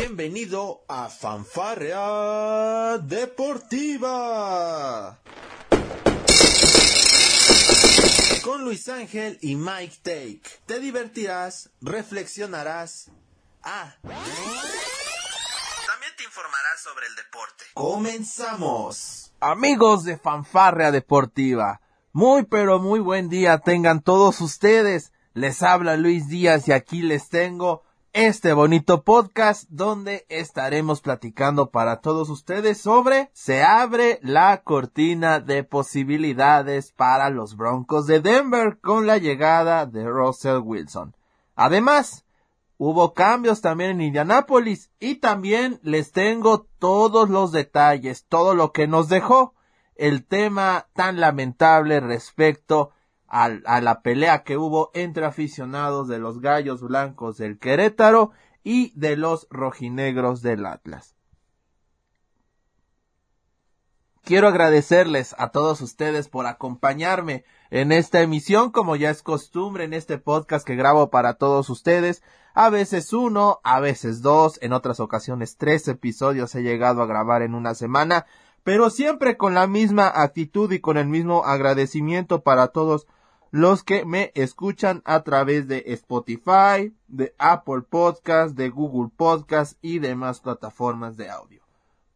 Bienvenido a Fanfarrea Deportiva. Con Luis Ángel y Mike Take. Te divertirás, reflexionarás. Ah. También te informarás sobre el deporte. Comenzamos. Amigos de Fanfarrea Deportiva, muy pero muy buen día tengan todos ustedes. Les habla Luis Díaz y aquí les tengo este bonito podcast donde estaremos platicando para todos ustedes sobre se abre la cortina de posibilidades para los Broncos de Denver con la llegada de Russell Wilson. Además, hubo cambios también en Indianápolis y también les tengo todos los detalles, todo lo que nos dejó el tema tan lamentable respecto a, la pelea que hubo entre aficionados de los Gallos Blancos del Querétaro y de los rojinegros del Atlas. Quiero agradecerles a todos ustedes por acompañarme en esta emisión, como ya es costumbre en este podcast que grabo para todos ustedes. A veces uno, a veces dos, en otras ocasiones tres episodios he llegado a grabar en una semana, pero siempre con la misma actitud y con el mismo agradecimiento para todos los que me escuchan a través de Spotify, de Apple Podcast, de Google Podcast y demás plataformas de audio.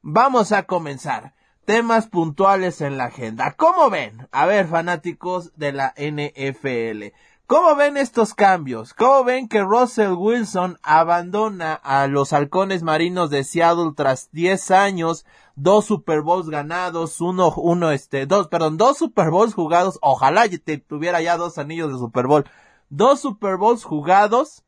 Vamos a comenzar. Temas puntuales en la agenda. ¿Cómo ven? A ver, fanáticos de la NFL. ¿Cómo ven estos cambios? ¿Cómo ven que Russell Wilson abandona a los halcones marinos de Seattle tras 10 años, dos Super Bowls ganados, uno, uno, este, dos, perdón, dos Super Bowls jugados, ojalá tuviera ya dos anillos de Super Bowl, dos Super Bowls jugados,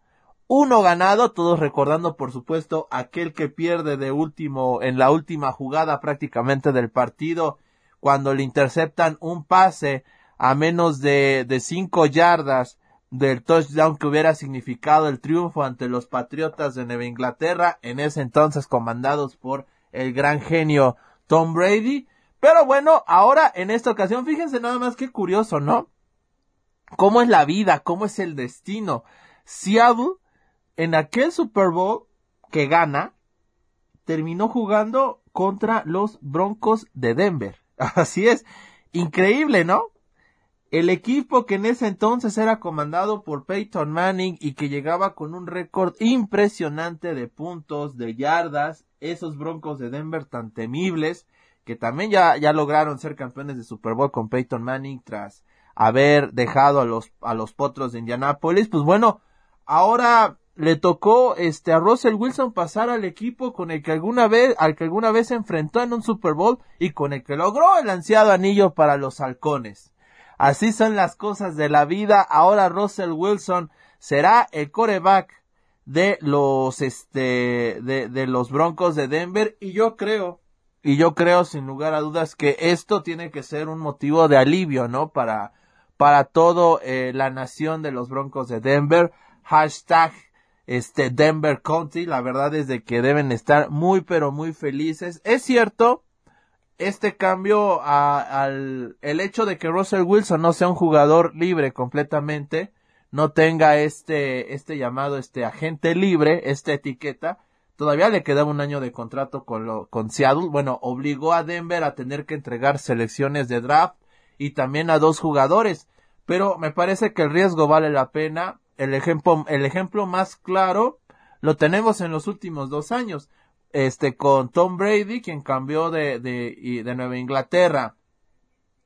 uno ganado, todos recordando por supuesto aquel que pierde de último, en la última jugada prácticamente del partido, cuando le interceptan un pase a menos de, de cinco yardas del touchdown que hubiera significado el triunfo ante los Patriotas de Nueva Inglaterra, en ese entonces comandados por el gran genio Tom Brady. Pero bueno, ahora en esta ocasión, fíjense nada más que curioso, ¿no? ¿Cómo es la vida? ¿Cómo es el destino? Seattle, en aquel Super Bowl que gana, terminó jugando contra los Broncos de Denver. Así es. Increíble, ¿no? El equipo que en ese entonces era comandado por Peyton Manning y que llegaba con un récord impresionante de puntos, de yardas, esos Broncos de Denver tan temibles, que también ya, ya lograron ser campeones de Super Bowl con Peyton Manning tras haber dejado a los, a los potros de Indianápolis, pues bueno, ahora le tocó este a Russell Wilson pasar al equipo con el que alguna vez, al que alguna vez se enfrentó en un Super Bowl y con el que logró el ansiado anillo para los halcones. Así son las cosas de la vida. Ahora Russell Wilson será el coreback de los, este, de, de los Broncos de Denver. Y yo creo, y yo creo sin lugar a dudas que esto tiene que ser un motivo de alivio, ¿no? Para, para todo eh, la nación de los Broncos de Denver. Hashtag este Denver County. La verdad es de que deben estar muy pero muy felices. Es cierto este cambio al el hecho de que Russell Wilson no sea un jugador libre completamente, no tenga este este llamado este agente libre, esta etiqueta, todavía le quedaba un año de contrato con lo, con Seattle, bueno, obligó a Denver a tener que entregar selecciones de draft y también a dos jugadores, pero me parece que el riesgo vale la pena. El ejemplo el ejemplo más claro lo tenemos en los últimos dos años este, con Tom Brady, quien cambió de, de, de Nueva Inglaterra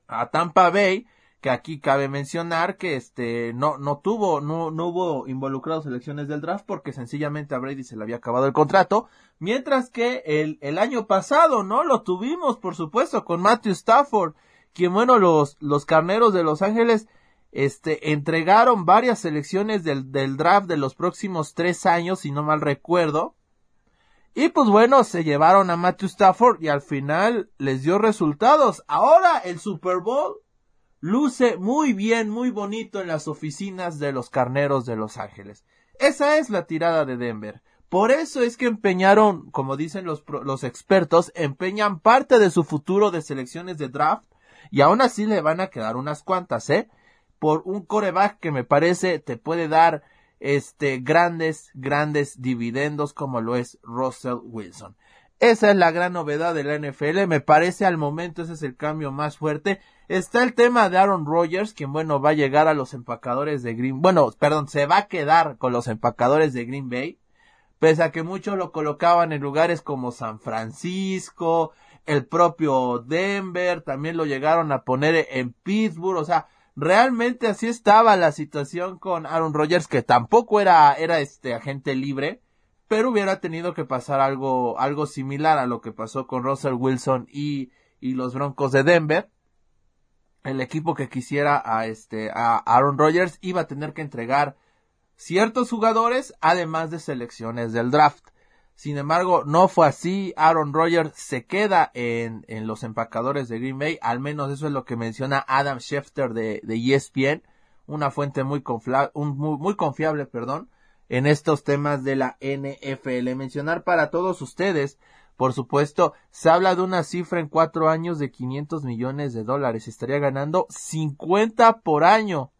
a Tampa Bay, que aquí cabe mencionar que este no no tuvo no no hubo involucrados elecciones del draft porque sencillamente a Brady se le había acabado el contrato, mientras que el, el año pasado no lo tuvimos por supuesto con Matthew Stafford, quien bueno los los carneros de Los Ángeles este entregaron varias selecciones del, del draft de los próximos tres años si no mal recuerdo y pues bueno, se llevaron a Matthew Stafford y al final les dio resultados. Ahora el Super Bowl luce muy bien, muy bonito en las oficinas de los carneros de Los Ángeles. Esa es la tirada de Denver. Por eso es que empeñaron, como dicen los, los expertos, empeñan parte de su futuro de selecciones de draft y aún así le van a quedar unas cuantas, ¿eh? Por un coreback que me parece te puede dar este grandes, grandes dividendos como lo es Russell Wilson. Esa es la gran novedad de la NFL. Me parece al momento ese es el cambio más fuerte. Está el tema de Aaron Rodgers, quien bueno va a llegar a los empacadores de Green, bueno, perdón, se va a quedar con los empacadores de Green Bay, pese a que muchos lo colocaban en lugares como San Francisco, el propio Denver, también lo llegaron a poner en Pittsburgh, o sea, realmente así estaba la situación con Aaron Rodgers, que tampoco era, era este agente libre, pero hubiera tenido que pasar algo, algo similar a lo que pasó con Russell Wilson y, y los Broncos de Denver. El equipo que quisiera a este, a Aaron Rodgers iba a tener que entregar ciertos jugadores, además de selecciones del draft. Sin embargo, no fue así. Aaron Rodgers se queda en, en los empacadores de Green Bay. Al menos eso es lo que menciona Adam Schefter de, de ESPN. Una fuente muy, un, muy, muy confiable, perdón en estos temas de la NFL. Mencionar para todos ustedes, por supuesto, se habla de una cifra en cuatro años de 500 millones de dólares. Estaría ganando 50 por año,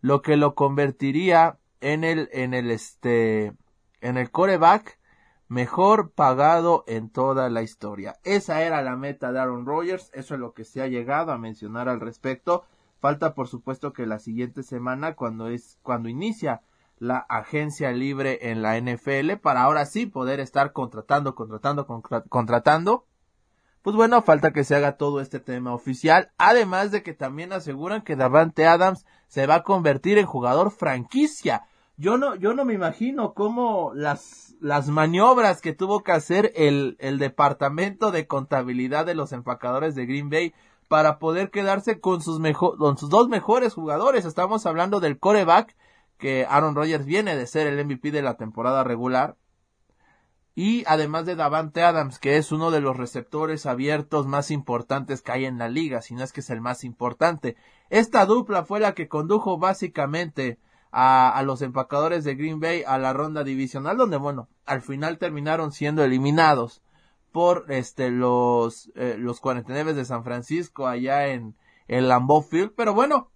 lo que lo convertiría en el, en el, este, en el coreback mejor pagado en toda la historia. Esa era la meta de Aaron Rodgers, eso es lo que se ha llegado a mencionar al respecto. Falta por supuesto que la siguiente semana cuando es cuando inicia la agencia libre en la NFL para ahora sí poder estar contratando, contratando, contratando. Pues bueno, falta que se haga todo este tema oficial, además de que también aseguran que Davante Adams se va a convertir en jugador franquicia. Yo no, yo no me imagino cómo las, las maniobras que tuvo que hacer el, el departamento de contabilidad de los empacadores de Green Bay para poder quedarse con sus con sus dos mejores jugadores. Estamos hablando del coreback que Aaron Rodgers viene de ser el MVP de la temporada regular. Y además de Davante Adams, que es uno de los receptores abiertos más importantes que hay en la liga, si no es que es el más importante. Esta dupla fue la que condujo básicamente a, a los empacadores de Green Bay a la ronda divisional, donde bueno, al final terminaron siendo eliminados por este los eh, los 49 de San Francisco allá en el Lambeau Field, pero bueno,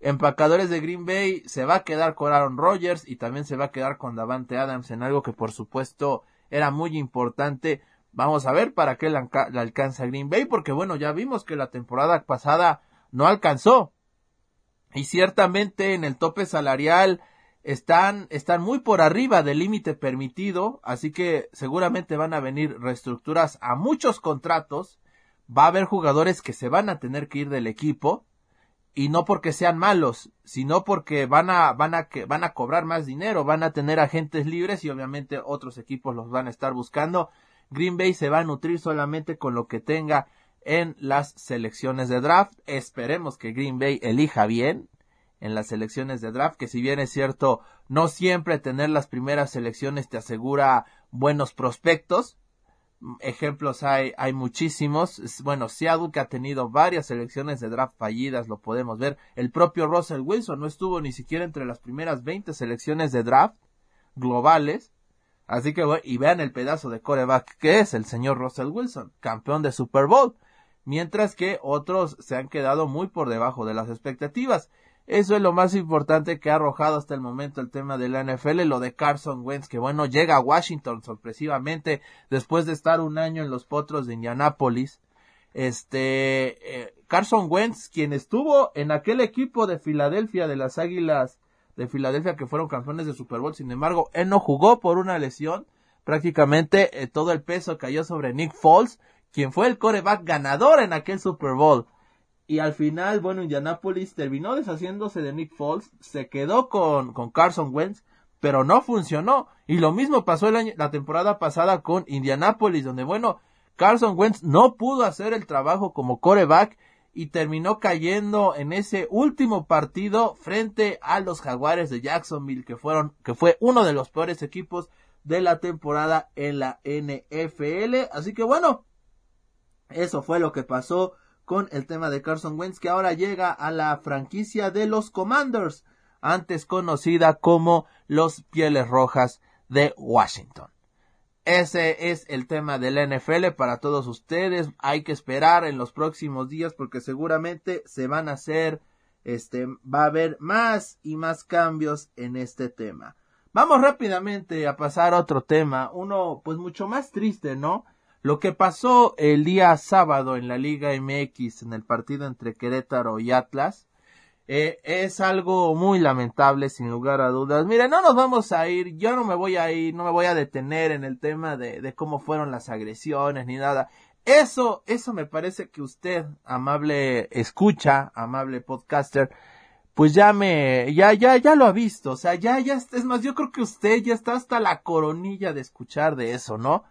Empacadores de Green Bay se va a quedar con Aaron Rodgers y también se va a quedar con Davante Adams en algo que por supuesto era muy importante. Vamos a ver para qué la, alcanza Green Bay porque bueno, ya vimos que la temporada pasada no alcanzó. Y ciertamente en el tope salarial están, están muy por arriba del límite permitido, así que seguramente van a venir reestructuras a muchos contratos. Va a haber jugadores que se van a tener que ir del equipo y no porque sean malos, sino porque van a, van a, que, van a cobrar más dinero, van a tener agentes libres y obviamente otros equipos los van a estar buscando. Green Bay se va a nutrir solamente con lo que tenga en las selecciones de draft. Esperemos que Green Bay elija bien en las selecciones de draft, que si bien es cierto, no siempre tener las primeras selecciones te asegura buenos prospectos, ejemplos hay, hay muchísimos. Bueno, Seattle que ha tenido varias selecciones de draft fallidas, lo podemos ver. El propio Russell Wilson no estuvo ni siquiera entre las primeras 20 selecciones de draft globales. Así que, y vean el pedazo de coreback que es el señor Russell Wilson, campeón de Super Bowl. Mientras que otros se han quedado muy por debajo de las expectativas. Eso es lo más importante que ha arrojado hasta el momento el tema de la NFL, lo de Carson Wentz, que bueno, llega a Washington sorpresivamente después de estar un año en los potros de Indianápolis. Este, eh, Carson Wentz, quien estuvo en aquel equipo de Filadelfia, de las Águilas de Filadelfia que fueron campeones de Super Bowl, sin embargo, él no jugó por una lesión, prácticamente eh, todo el peso cayó sobre Nick Foles, quien fue el coreback ganador en aquel Super Bowl. Y al final, bueno, Indianapolis terminó deshaciéndose de Nick Foles, se quedó con, con Carson Wentz, pero no funcionó. Y lo mismo pasó el año, la temporada pasada con Indianapolis, donde, bueno, Carson Wentz no pudo hacer el trabajo como coreback y terminó cayendo en ese último partido frente a los Jaguares de Jacksonville, que fueron, que fue uno de los peores equipos de la temporada en la NFL. Así que bueno, eso fue lo que pasó con el tema de Carson Wentz que ahora llega a la franquicia de los Commanders, antes conocida como los Pieles Rojas de Washington. Ese es el tema del NFL para todos ustedes. Hay que esperar en los próximos días porque seguramente se van a hacer, este, va a haber más y más cambios en este tema. Vamos rápidamente a pasar a otro tema, uno pues mucho más triste, ¿no? Lo que pasó el día sábado en la Liga MX en el partido entre Querétaro y Atlas eh, es algo muy lamentable sin lugar a dudas. Mire, no nos vamos a ir, yo no me voy a ir, no me voy a detener en el tema de, de cómo fueron las agresiones ni nada. Eso, eso me parece que usted, amable escucha, amable podcaster, pues ya me, ya, ya, ya lo ha visto, o sea, ya, ya, es más, yo creo que usted ya está hasta la coronilla de escuchar de eso, ¿no?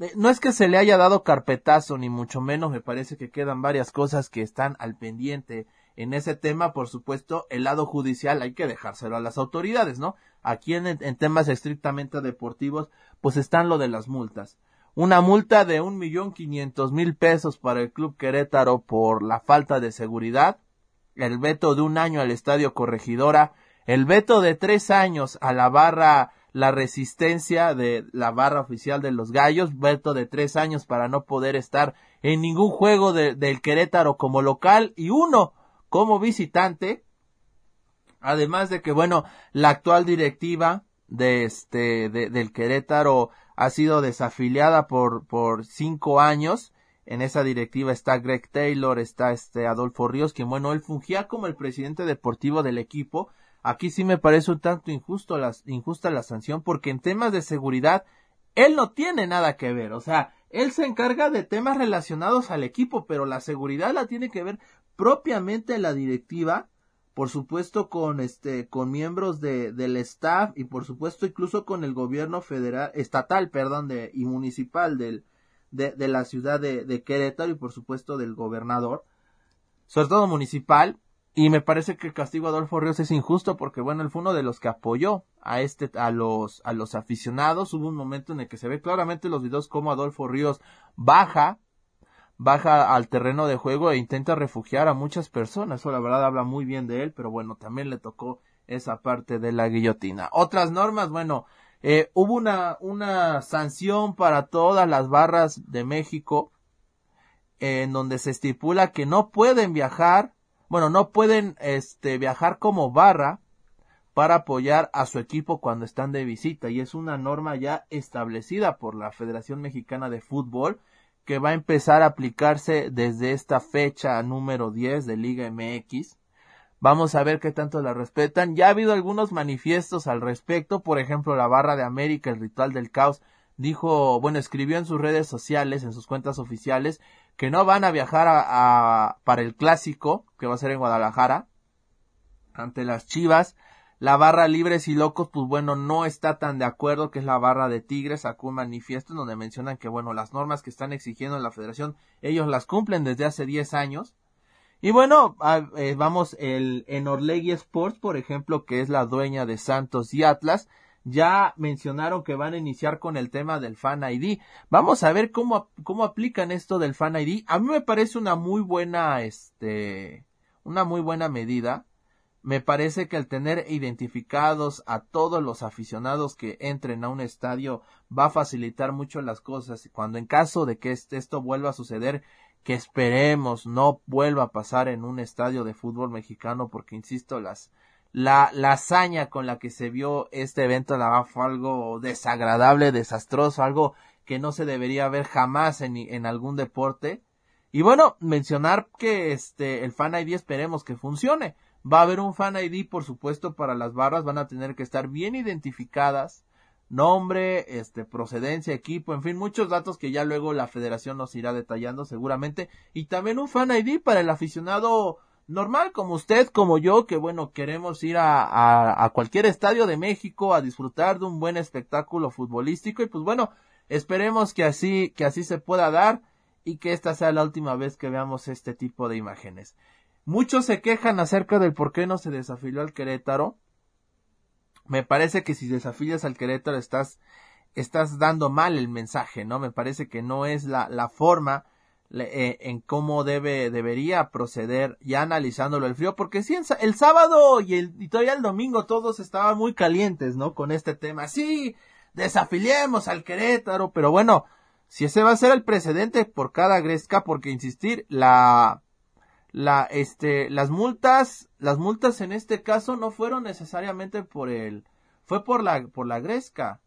Eh, no es que se le haya dado carpetazo, ni mucho menos, me parece que quedan varias cosas que están al pendiente en ese tema, por supuesto, el lado judicial hay que dejárselo a las autoridades, ¿no? Aquí en, en temas estrictamente deportivos, pues están lo de las multas. Una multa de un millón quinientos mil pesos para el Club Querétaro por la falta de seguridad, el veto de un año al Estadio Corregidora, el veto de tres años a la barra La Resistencia de la barra oficial de los Gallos, veto de tres años para no poder estar en ningún juego del Querétaro como local y uno como visitante. Además de que, bueno, la actual directiva de este, del Querétaro ha sido desafiliada por, por cinco años en esa directiva está Greg Taylor, está este Adolfo Ríos, que bueno, él fungía como el presidente deportivo del equipo. Aquí sí me parece un tanto injusto la, injusta la sanción porque en temas de seguridad él no tiene nada que ver, o sea, él se encarga de temas relacionados al equipo, pero la seguridad la tiene que ver propiamente la directiva, por supuesto con este con miembros de, del staff y por supuesto incluso con el gobierno federal estatal, perdón, de y municipal del de, de la ciudad de, de, Querétaro y por supuesto del gobernador, sobre todo municipal, y me parece que el castigo a Adolfo Ríos es injusto porque bueno, él fue uno de los que apoyó a este, a los, a los aficionados. Hubo un momento en el que se ve claramente los videos como Adolfo Ríos baja, baja al terreno de juego e intenta refugiar a muchas personas. Eso la verdad habla muy bien de él, pero bueno, también le tocó esa parte de la guillotina. Otras normas, bueno, eh, hubo una, una sanción para todas las barras de México en donde se estipula que no pueden viajar, bueno, no pueden este, viajar como barra para apoyar a su equipo cuando están de visita y es una norma ya establecida por la Federación Mexicana de Fútbol que va a empezar a aplicarse desde esta fecha número 10 de Liga MX Vamos a ver qué tanto la respetan. Ya ha habido algunos manifiestos al respecto. Por ejemplo, la Barra de América, el Ritual del Caos, dijo, bueno, escribió en sus redes sociales, en sus cuentas oficiales, que no van a viajar a, para el clásico, que va a ser en Guadalajara, ante las Chivas. La barra Libres y Locos, pues bueno, no está tan de acuerdo, que es la barra de Tigres, sacó un manifiesto en donde mencionan que, bueno, las normas que están exigiendo en la federación, ellos las cumplen desde hace 10 años y bueno, eh, vamos, el, en Orlegui Sports, por ejemplo, que es la dueña de Santos y Atlas, ya mencionaron que van a iniciar con el tema del Fan ID. Vamos a ver cómo, cómo aplican esto del Fan ID. A mí me parece una muy buena, este, una muy buena medida. Me parece que al tener identificados a todos los aficionados que entren a un estadio va a facilitar mucho las cosas. Cuando en caso de que esto vuelva a suceder, que esperemos no vuelva a pasar en un estadio de fútbol mexicano porque insisto las la, la hazaña con la que se vio este evento la fue algo desagradable, desastroso, algo que no se debería ver jamás en, en algún deporte. Y bueno, mencionar que este el Fan ID esperemos que funcione. Va a haber un Fan ID, por supuesto, para las barras, van a tener que estar bien identificadas nombre, este, procedencia, equipo, en fin, muchos datos que ya luego la federación nos irá detallando seguramente. Y también un fan ID para el aficionado normal como usted, como yo, que bueno, queremos ir a, a, cualquier estadio de México a disfrutar de un buen espectáculo futbolístico y pues bueno, esperemos que así, que así se pueda dar y que esta sea la última vez que veamos este tipo de imágenes. Muchos se quejan acerca del por qué no se desafilió al Querétaro me parece que si desafías al Querétaro estás, estás dando mal el mensaje, ¿no? Me parece que no es la, la forma en cómo debe, debería proceder ya analizándolo el frío, porque sí, el sábado y, el, y todavía el domingo todos estaban muy calientes, ¿no? Con este tema. Sí, desafiliemos al Querétaro, pero bueno, si ese va a ser el precedente por cada Gresca, porque insistir, la, la, este, las multas, las multas en este caso no fueron necesariamente por el, fue por la, por la gresca.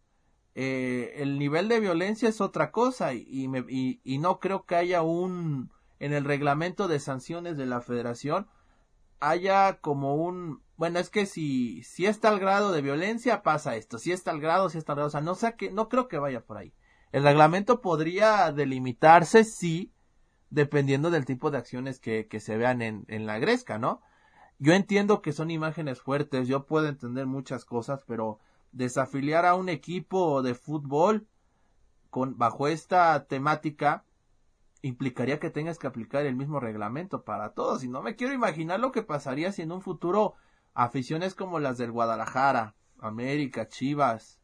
Eh, el nivel de violencia es otra cosa y, me, y, no creo que haya un, en el reglamento de sanciones de la federación, haya como un, bueno, es que si, si está el grado de violencia, pasa esto, si está el grado, si está el grado, o sea, no sé que, no creo que vaya por ahí. El reglamento podría delimitarse, sí, dependiendo del tipo de acciones que, que se vean en, en la gresca, ¿no? Yo entiendo que son imágenes fuertes, yo puedo entender muchas cosas, pero desafiliar a un equipo de fútbol con, bajo esta temática, implicaría que tengas que aplicar el mismo reglamento para todos. Y no me quiero imaginar lo que pasaría si en un futuro aficiones como las del Guadalajara, América, Chivas,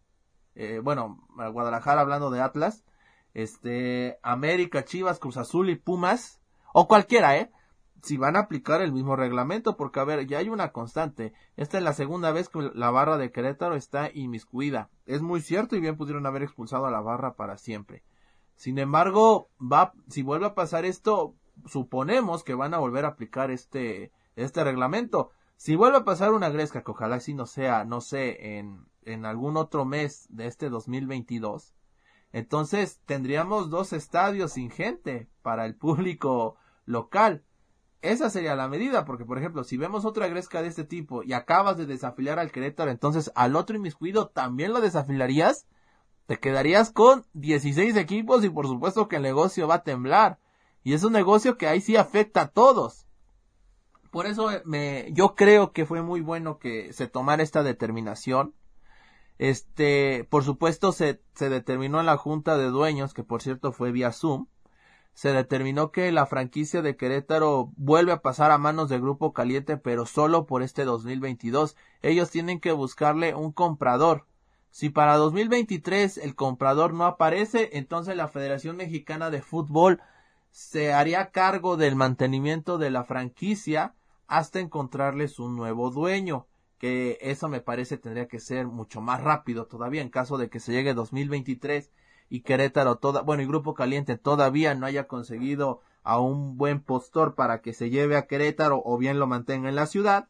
eh, bueno, Guadalajara hablando de Atlas, este, América, Chivas, Cruz Azul y Pumas, o cualquiera, ¿eh? Si van a aplicar el mismo reglamento, porque a ver, ya hay una constante. Esta es la segunda vez que la barra de Querétaro está inmiscuida. Es muy cierto y bien pudieron haber expulsado a la barra para siempre. Sin embargo, va, si vuelve a pasar esto, suponemos que van a volver a aplicar este, este reglamento. Si vuelve a pasar una gresca, que ojalá si no sea, no sé, en, en algún otro mes de este 2022, entonces tendríamos dos estadios sin gente para el público local. Esa sería la medida, porque por ejemplo, si vemos otra gresca de este tipo y acabas de desafiliar al Querétaro, entonces al otro inmiscuido también lo desafilarías te quedarías con 16 equipos y por supuesto que el negocio va a temblar. Y es un negocio que ahí sí afecta a todos. Por eso me, yo creo que fue muy bueno que se tomara esta determinación. Este, por supuesto se, se determinó en la junta de dueños, que por cierto fue vía Zoom, se determinó que la franquicia de Querétaro vuelve a pasar a manos del Grupo Caliente, pero solo por este 2022. Ellos tienen que buscarle un comprador si para 2023 el comprador no aparece, entonces la Federación Mexicana de Fútbol se haría cargo del mantenimiento de la franquicia hasta encontrarles un nuevo dueño, que eso me parece tendría que ser mucho más rápido todavía en caso de que se llegue 2023 y Querétaro bueno, y Grupo Caliente todavía no haya conseguido a un buen postor para que se lleve a Querétaro o bien lo mantenga en la ciudad,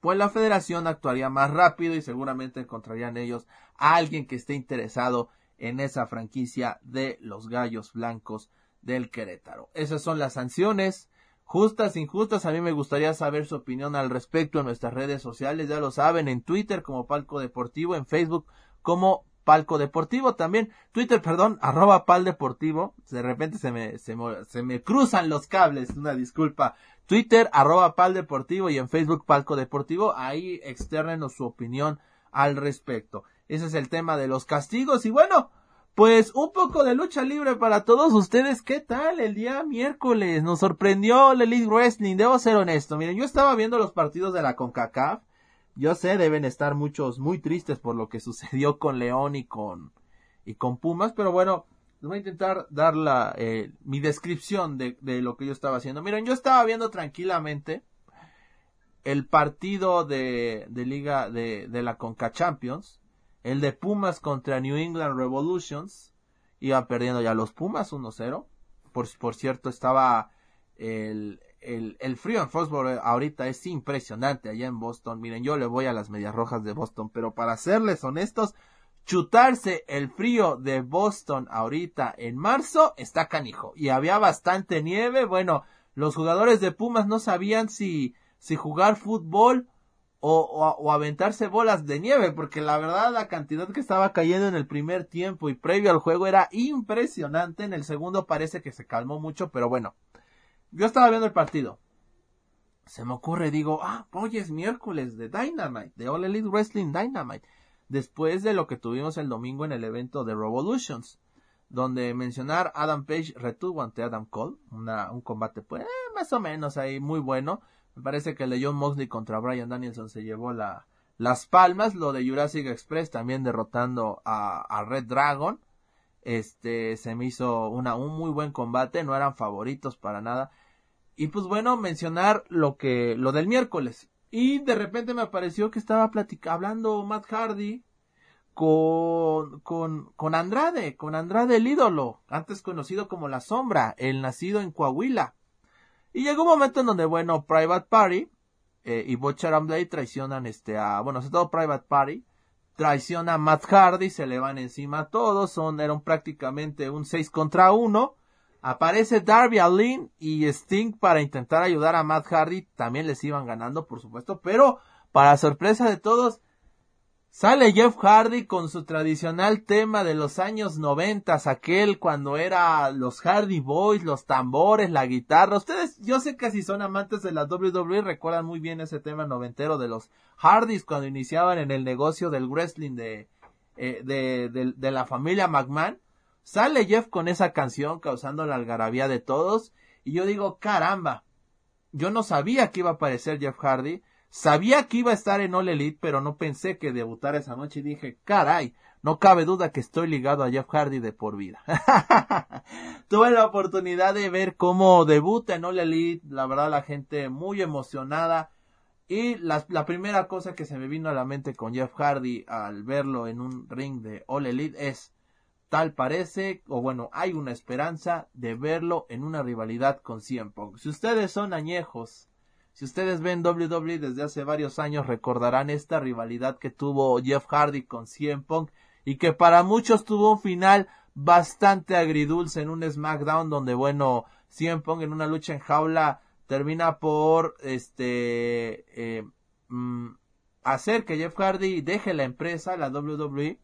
pues la federación actuaría más rápido y seguramente encontrarían ellos a alguien que esté interesado en esa franquicia de los Gallos Blancos del Querétaro. Esas son las sanciones. Justas, injustas, a mí me gustaría saber su opinión al respecto en nuestras redes sociales, ya lo saben, en Twitter como Palco Deportivo, en Facebook como Palco Deportivo, también Twitter, perdón, arroba Pal Deportivo, de repente se me, se me, se me cruzan los cables, una disculpa, Twitter, arroba Pal Deportivo y en Facebook Palco Deportivo. Ahí externenos su opinión al respecto. Ese es el tema de los castigos. Y bueno, pues un poco de lucha libre para todos ustedes. ¿Qué tal el día miércoles? Nos sorprendió el Elite Wrestling. Debo ser honesto. Miren, yo estaba viendo los partidos de la CONCACAF. Yo sé, deben estar muchos muy tristes por lo que sucedió con León y con, y con Pumas. Pero bueno, voy a intentar dar la, eh, mi descripción de, de, lo que yo estaba haciendo. Miren, yo estaba viendo tranquilamente el partido de, de liga de, de la Conca Champions, el de Pumas contra New England Revolutions, iba perdiendo ya los Pumas 1-0. Por, por cierto, estaba el, el, el frío en Foxborough ahorita es impresionante allá en Boston. Miren, yo le voy a las medias rojas de Boston, pero para serles honestos, chutarse el frío de Boston ahorita en marzo está canijo. Y había bastante nieve. Bueno, los jugadores de Pumas no sabían si, si jugar fútbol o, o, o, aventarse bolas de nieve, porque la verdad la cantidad que estaba cayendo en el primer tiempo y previo al juego era impresionante. En el segundo parece que se calmó mucho, pero bueno. Yo estaba viendo el partido. Se me ocurre, digo, ah, hoy es miércoles de Dynamite, de All Elite Wrestling Dynamite después de lo que tuvimos el domingo en el evento de Revolutions, donde mencionar Adam Page retuvo ante Adam Cole, un combate pues eh, más o menos ahí muy bueno. Me parece que el de John Moxley contra Brian Danielson se llevó la, las palmas, lo de Jurassic Express también derrotando a, a Red Dragon. Este se me hizo una, un muy buen combate, no eran favoritos para nada. Y pues bueno, mencionar lo que, lo del miércoles. Y de repente me apareció que estaba platicando, hablando Matt Hardy con, con, con Andrade, con Andrade el ídolo, antes conocido como La Sombra, el nacido en Coahuila. Y llegó un momento en donde, bueno, Private Party, eh, y Butcher and Blade traicionan este a, bueno, sobre todo Private Party, traiciona a Matt Hardy, se le van encima a todos, son, eran prácticamente un 6 contra 1. Aparece Darby Allin y Sting para intentar ayudar a Matt Hardy, también les iban ganando, por supuesto, pero para sorpresa de todos, Sale Jeff Hardy con su tradicional tema de los años noventas, aquel cuando era los Hardy Boys, los tambores, la guitarra. Ustedes, yo sé que si son amantes de la WWE recuerdan muy bien ese tema noventero de los Hardys cuando iniciaban en el negocio del wrestling de, eh, de, de, de la familia McMahon. Sale Jeff con esa canción causando la algarabía de todos y yo digo, caramba, yo no sabía que iba a aparecer Jeff Hardy Sabía que iba a estar en All Elite, pero no pensé que debutara esa noche y dije, caray, no cabe duda que estoy ligado a Jeff Hardy de por vida. Tuve la oportunidad de ver cómo debuta en All Elite, la verdad la gente muy emocionada. Y la, la, primera cosa que se me vino a la mente con Jeff Hardy al verlo en un ring de All Elite es, tal parece, o bueno, hay una esperanza de verlo en una rivalidad con CM Punk. Si ustedes son añejos si ustedes ven WWE desde hace varios años recordarán esta rivalidad que tuvo Jeff Hardy con CM Punk y que para muchos tuvo un final bastante agridulce en un SmackDown donde bueno CM Punk en una lucha en jaula termina por este eh, mm, hacer que Jeff Hardy deje la empresa la WWE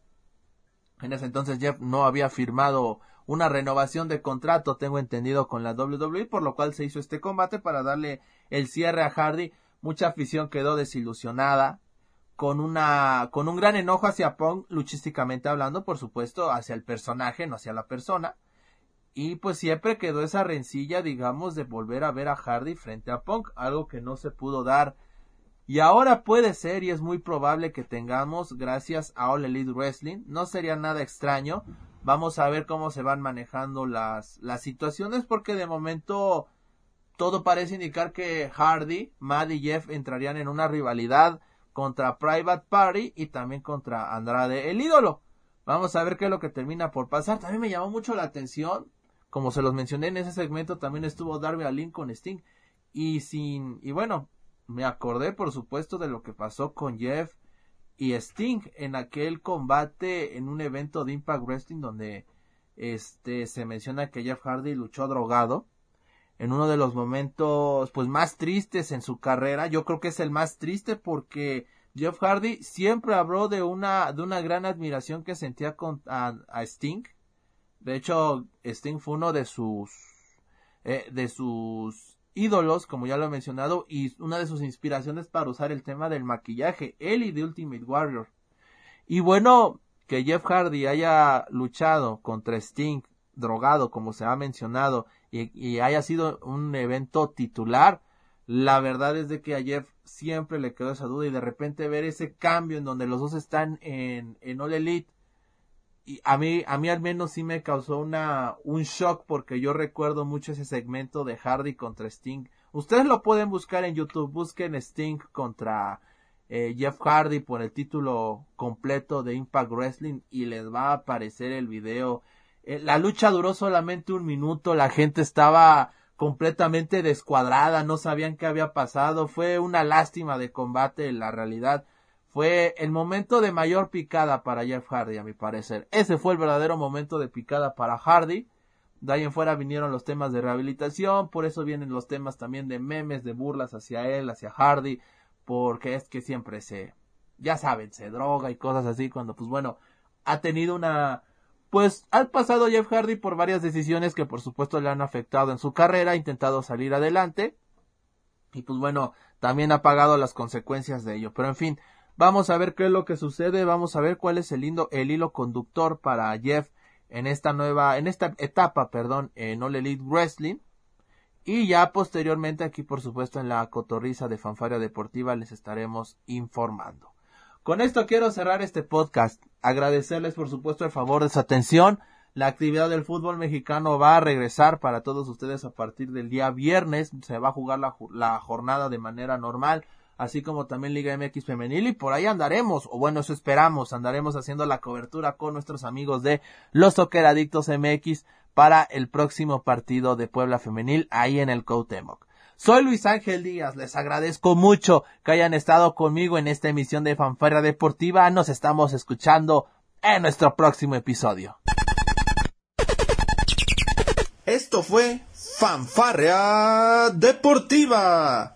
en ese entonces Jeff no había firmado una renovación de contrato, tengo entendido, con la WWE, por lo cual se hizo este combate para darle el cierre a Hardy. Mucha afición quedó desilusionada, con una, con un gran enojo hacia Punk, luchísticamente hablando, por supuesto, hacia el personaje, no hacia la persona. Y pues siempre quedó esa rencilla, digamos, de volver a ver a Hardy frente a Punk, algo que no se pudo dar. Y ahora puede ser y es muy probable que tengamos gracias a All Elite Wrestling. No sería nada extraño Vamos a ver cómo se van manejando las, las situaciones porque de momento todo parece indicar que Hardy, Matt y Jeff entrarían en una rivalidad contra Private Party y también contra Andrade el ídolo. Vamos a ver qué es lo que termina por pasar. También me llamó mucho la atención, como se los mencioné en ese segmento, también estuvo Darby Allin con Sting y sin y bueno, me acordé por supuesto de lo que pasó con Jeff y Sting en aquel combate en un evento de Impact Wrestling donde este se menciona que Jeff Hardy luchó drogado en uno de los momentos pues más tristes en su carrera. Yo creo que es el más triste porque Jeff Hardy siempre habló de una de una gran admiración que sentía con a, Sting. De hecho Sting fue uno de sus eh, de sus ídolos, como ya lo he mencionado, y una de sus inspiraciones para usar el tema del maquillaje, él y de Ultimate Warrior. Y bueno, que Jeff Hardy haya luchado contra Sting, drogado, como se ha mencionado, y, haya sido un evento titular, la verdad es de que a Jeff siempre le quedó esa duda y de repente ver ese cambio en donde los dos están en, en All Elite y a mí, a mí al menos sí me causó una, un shock porque yo recuerdo mucho ese segmento de Hardy contra Sting. Ustedes lo pueden buscar en YouTube, busquen Sting contra eh, Jeff Hardy por el título completo de Impact Wrestling y les va a aparecer el video. Eh, la lucha duró solamente un minuto, la gente estaba completamente descuadrada, no sabían qué había pasado, fue una lástima de combate en la realidad. Fue el momento de mayor picada para Jeff Hardy, a mi parecer. Ese fue el verdadero momento de picada para Hardy. De ahí en fuera vinieron los temas de rehabilitación, por eso vienen los temas también de memes, de burlas hacia él, hacia Hardy, porque es que siempre se, ya saben, se droga y cosas así, cuando pues bueno, ha tenido una, pues ha pasado Jeff Hardy por varias decisiones que por supuesto le han afectado en su carrera, ha intentado salir adelante, y pues bueno, también ha pagado las consecuencias de ello, pero en fin, Vamos a ver qué es lo que sucede, vamos a ver cuál es el, el hilo conductor para Jeff en esta nueva, en esta etapa, perdón, en All Elite Wrestling. Y ya posteriormente aquí, por supuesto, en la cotorriza de Fanfaria Deportiva les estaremos informando. Con esto quiero cerrar este podcast. Agradecerles, por supuesto, el favor de su atención. La actividad del fútbol mexicano va a regresar para todos ustedes a partir del día viernes. Se va a jugar la jornada de manera normal así como también Liga MX Femenil, y por ahí andaremos, o bueno, eso esperamos, andaremos haciendo la cobertura con nuestros amigos de los Soccer Adictos MX para el próximo partido de Puebla Femenil ahí en el Coutemoc. Soy Luis Ángel Díaz, les agradezco mucho que hayan estado conmigo en esta emisión de Fanfarra Deportiva, nos estamos escuchando en nuestro próximo episodio. Esto fue Fanfarria Deportiva